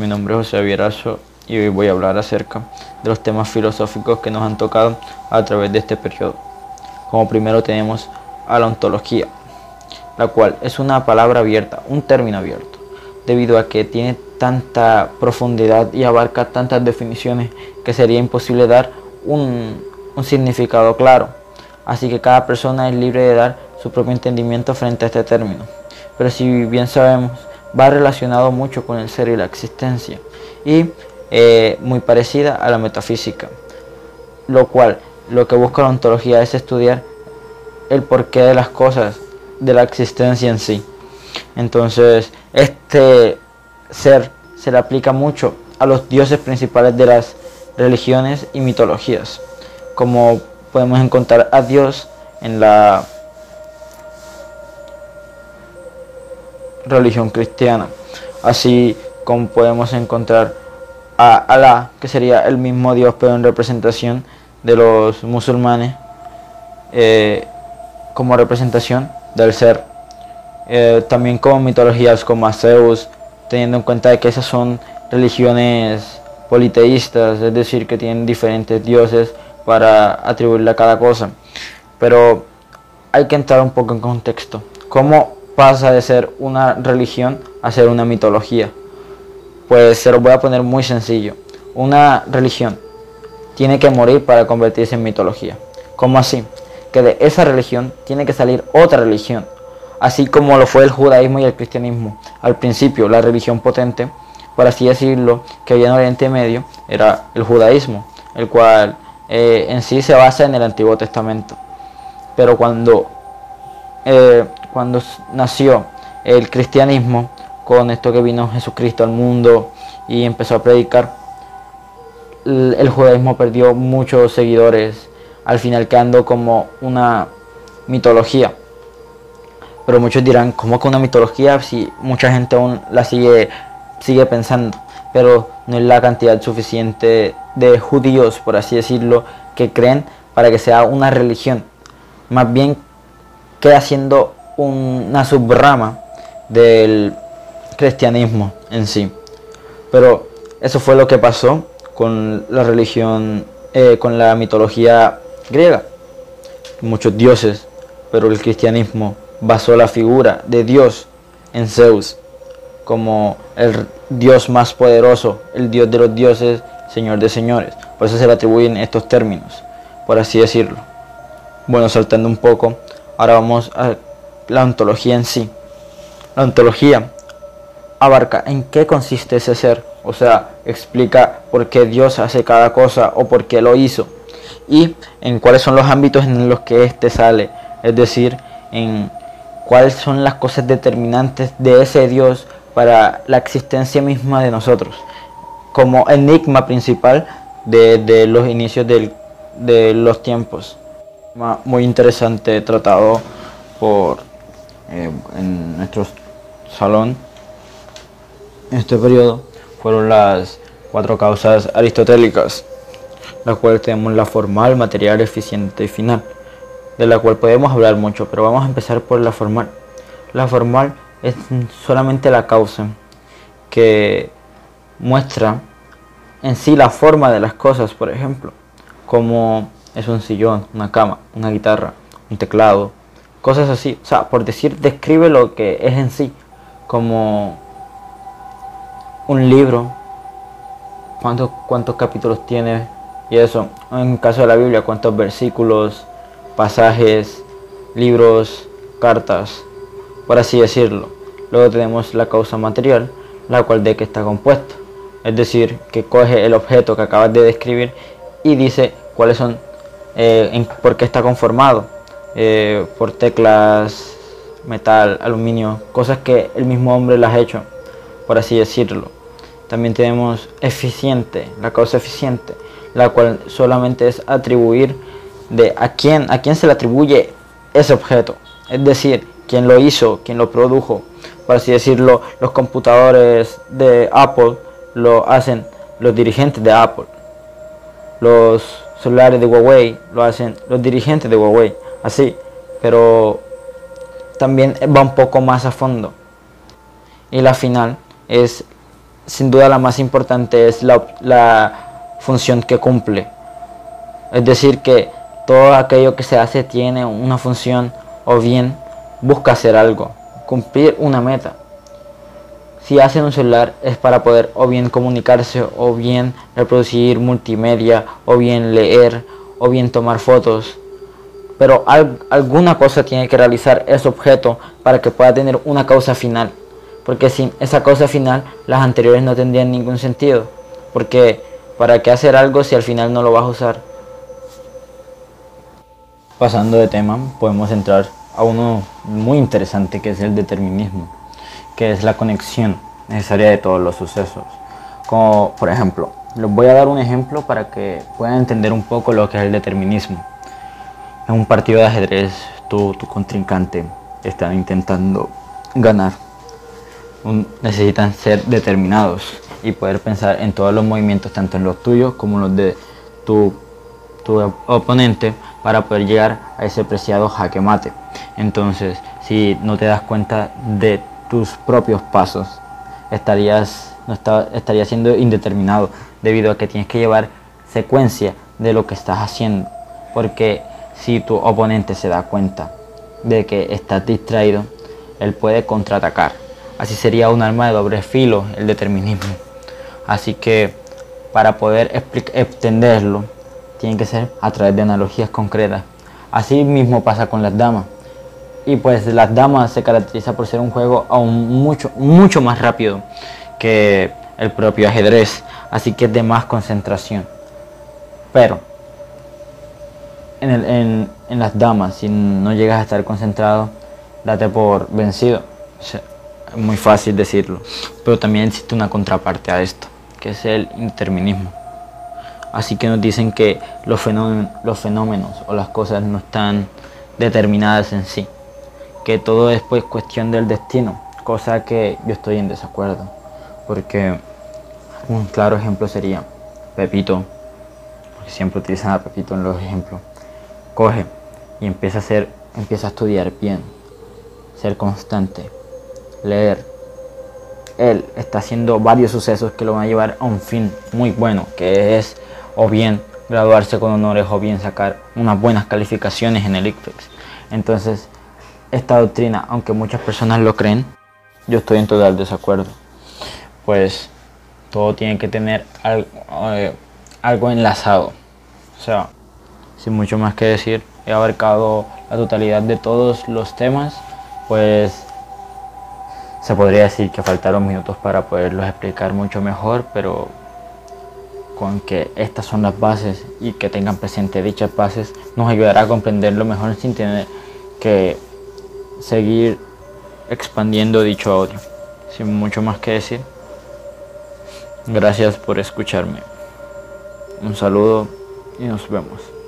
mi nombre es José Vierazo y hoy voy a hablar acerca de los temas filosóficos que nos han tocado a través de este periodo. Como primero tenemos a la ontología, la cual es una palabra abierta, un término abierto, debido a que tiene tanta profundidad y abarca tantas definiciones que sería imposible dar un, un significado claro. Así que cada persona es libre de dar su propio entendimiento frente a este término. Pero si bien sabemos, va relacionado mucho con el ser y la existencia y eh, muy parecida a la metafísica, lo cual lo que busca la ontología es estudiar el porqué de las cosas, de la existencia en sí. Entonces, este ser se le aplica mucho a los dioses principales de las religiones y mitologías, como podemos encontrar a Dios en la religión cristiana, así como podemos encontrar a Alá, que sería el mismo Dios pero en representación de los musulmanes, eh, como representación del ser. Eh, también como mitologías como a Zeus, teniendo en cuenta que esas son religiones politeístas, es decir, que tienen diferentes dioses para atribuirle a cada cosa. Pero hay que entrar un poco en contexto. ¿Cómo pasa de ser una religión a ser una mitología? Pues se lo voy a poner muy sencillo. Una religión tiene que morir para convertirse en mitología. ¿Cómo así? Que de esa religión tiene que salir otra religión. Así como lo fue el judaísmo y el cristianismo. Al principio, la religión potente, por así decirlo, que había en Oriente Medio, era el judaísmo, el cual eh, en sí se basa en el Antiguo Testamento. Pero cuando eh, cuando nació el cristianismo, con esto que vino Jesucristo al mundo y empezó a predicar, el judaísmo perdió muchos seguidores, al final quedando como una mitología. Pero muchos dirán, ¿cómo que una mitología si mucha gente aún la sigue, sigue pensando? Pero no es la cantidad suficiente de judíos, por así decirlo, que creen para que sea una religión. Más bien queda siendo una subrama del cristianismo en sí. Pero eso fue lo que pasó con la religión, eh, con la mitología griega. Muchos dioses, pero el cristianismo basó la figura de Dios en Zeus como el Dios más poderoso, el Dios de los dioses, Señor de señores. Por eso se le atribuyen estos términos, por así decirlo. Bueno, saltando un poco, ahora vamos a la ontología en sí. La ontología abarca en qué consiste ese ser, o sea, explica por qué Dios hace cada cosa o por qué lo hizo y en cuáles son los ámbitos en los que éste sale, es decir, en cuáles son las cosas determinantes de ese Dios para la existencia misma de nosotros, como enigma principal de, los inicios de los tiempos. Muy interesante tratado por eh, en nuestro salón en este periodo fueron las cuatro causas aristotélicas, la cual tenemos la formal, material, eficiente y final, de la cual podemos hablar mucho, pero vamos a empezar por la formal. La formal es solamente la causa que muestra en sí la forma de las cosas, por ejemplo, como es un sillón, una cama, una guitarra, un teclado, cosas así. O sea, por decir, describe lo que es en sí, como un libro, cuántos, cuántos capítulos tiene y eso. En caso de la Biblia, cuántos versículos, pasajes, libros, cartas, por así decirlo. Luego tenemos la causa material, la cual de que está compuesta. Es decir, que coge el objeto que acabas de describir y dice cuáles son, eh, por qué está conformado eh, por teclas, metal, aluminio, cosas que el mismo hombre las ha hecho, por así decirlo. También tenemos eficiente, la causa eficiente, la cual solamente es atribuir de a quién, a quién se le atribuye ese objeto. Es decir, quién lo hizo, quién lo produjo. Por así decirlo, los computadores de Apple lo hacen los dirigentes de Apple. Los celulares de Huawei lo hacen los dirigentes de Huawei así, pero también va un poco más a fondo. Y la final es sin duda la más importante es la, función que cumple. Es decir, que todo aquello que se hace tiene una función o bien busca hacer algo, cumplir una meta. Si hacen un celular es para poder o bien comunicarse o bien reproducir multimedia o bien leer o bien tomar fotos. Pero alguna cosa tiene que realizar ese objeto para que pueda tener una causa final. Porque sin esa causa final las anteriores no tendrían ningún sentido. Porque para qué hacer algo si al final no lo vas a usar. Pasando de tema, podemos entrar a uno muy interesante que es el determinismo, que es la conexión necesaria de todos los sucesos. Como por ejemplo, les voy a dar un ejemplo para que puedan entender un poco lo que es el determinismo. En un partido de ajedrez, tu contrincante, están intentando ganar. necesitan ser determinados y poder pensar en todos los movimientos, tanto en los tuyos como en los de tu, oponente, para poder llegar a ese preciado jaque mate. Entonces, si no te das cuenta de tus propios pasos, estarías, no estaría siendo indeterminado debido a que tienes que llevar secuencia de lo que estás haciendo. Porque si tu oponente se da cuenta de que estás distraído, él puede contraatacar. Así sería un arma de doble filo el determinismo. Así que para poder extenderlo, tiene que ser a través de analogías concretas. Así mismo pasa con las damas. Y pues las damas se caracteriza por ser un juego aún mucho, mucho más rápido que el propio ajedrez. Así que es de más concentración. Pero en, las damas, si no llegas a estar concentrado, date por vencido. es muy fácil decirlo. Pero también existe una contraparte a esto, que es el interminismo. Así que nos dicen que los fenómenos, los fenómenos o las cosas no están determinadas en sí, que todo es pues cuestión del destino, cosa que yo estoy en desacuerdo, porque un claro ejemplo sería Pepito, porque siempre utilizan a Pepito en los ejemplos, coge y empieza a hacer, empieza a estudiar bien, ser constante, leer. Él está haciendo varios sucesos que lo van a llevar a un fin muy bueno, que es o bien graduarse con honores o bien sacar unas buenas calificaciones en el ICFEX. Entonces, esta doctrina, aunque muchas personas lo creen, yo estoy en total desacuerdo. Pues todo tiene que tener algo, eh, algo enlazado. O sea, sin mucho más que decir, he abarcado la totalidad de todos los temas, pues se podría decir que faltaron minutos para poderlos explicar mucho mejor, pero con que estas son las bases y que tengan presente dichas bases nos ayudará a comprenderlo mejor sin tener que seguir expandiendo dicho audio. Sin mucho más que decir, gracias por escucharme. Un saludo y nos vemos.